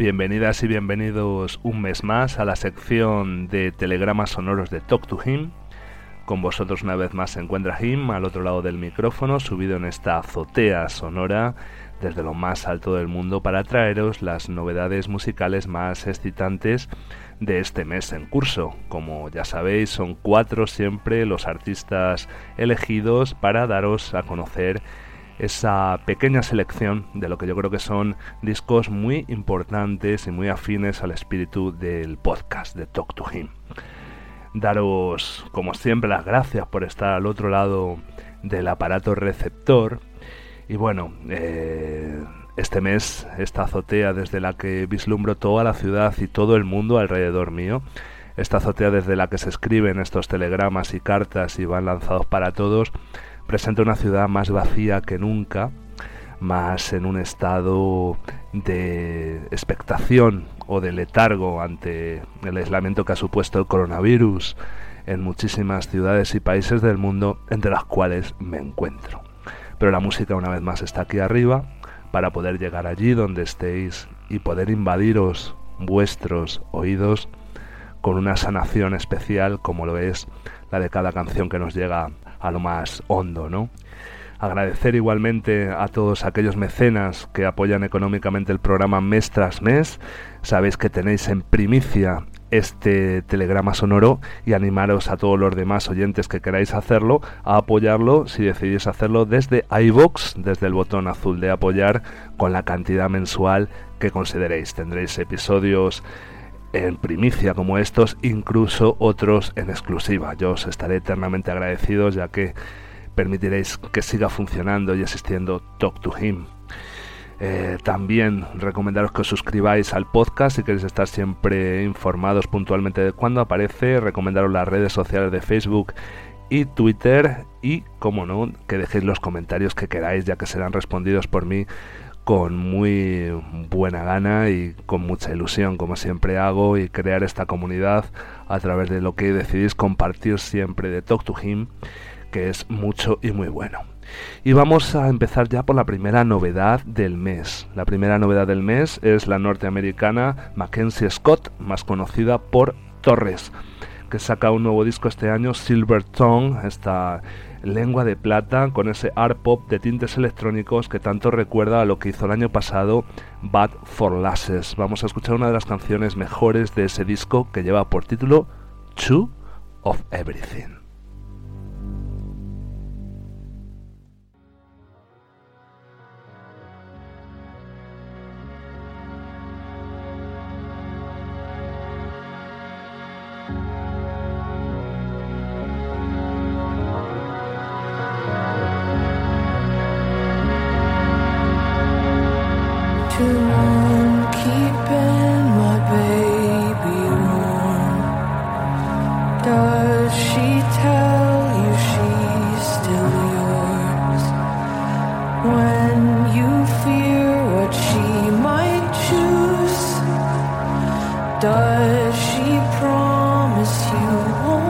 Bienvenidas y bienvenidos un mes más a la sección de telegramas sonoros de Talk to Him. Con vosotros una vez más se encuentra Him al otro lado del micrófono, subido en esta azotea sonora desde lo más alto del mundo para traeros las novedades musicales más excitantes de este mes en curso. Como ya sabéis, son cuatro siempre los artistas elegidos para daros a conocer esa pequeña selección de lo que yo creo que son discos muy importantes y muy afines al espíritu del podcast de Talk to Him. Daros, como siempre, las gracias por estar al otro lado del aparato receptor. Y bueno, eh, este mes, esta azotea desde la que vislumbro toda la ciudad y todo el mundo alrededor mío, esta azotea desde la que se escriben estos telegramas y cartas y van lanzados para todos, presenta una ciudad más vacía que nunca, más en un estado de expectación o de letargo ante el aislamiento que ha supuesto el coronavirus en muchísimas ciudades y países del mundo entre las cuales me encuentro. Pero la música una vez más está aquí arriba para poder llegar allí donde estéis y poder invadiros vuestros oídos con una sanación especial como lo es la de cada canción que nos llega a lo más hondo, ¿no? Agradecer igualmente a todos aquellos mecenas que apoyan económicamente el programa mes tras mes. Sabéis que tenéis en primicia este telegrama sonoro y animaros a todos los demás oyentes que queráis hacerlo a apoyarlo si decidís hacerlo desde iVox, desde el botón azul de apoyar con la cantidad mensual que consideréis. Tendréis episodios en primicia como estos, incluso otros en exclusiva. Yo os estaré eternamente agradecidos ya que permitiréis que siga funcionando y existiendo Talk to Him. Eh, también recomendaros que os suscribáis al podcast si queréis estar siempre informados puntualmente de cuando aparece. Recomendaros las redes sociales de Facebook y Twitter. Y, como no, que dejéis los comentarios que queráis, ya que serán respondidos por mí con muy buena gana y con mucha ilusión, como siempre hago, y crear esta comunidad a través de lo que decidís compartir siempre de Talk to Him, que es mucho y muy bueno. Y vamos a empezar ya por la primera novedad del mes. La primera novedad del mes es la norteamericana Mackenzie Scott, más conocida por Torres, que saca un nuevo disco este año, Silver Tongue, esta Lengua de Plata con ese art pop de tintes electrónicos que tanto recuerda a lo que hizo el año pasado Bad for Lasses. Vamos a escuchar una de las canciones mejores de ese disco que lleva por título Two of Everything. Does she promise you?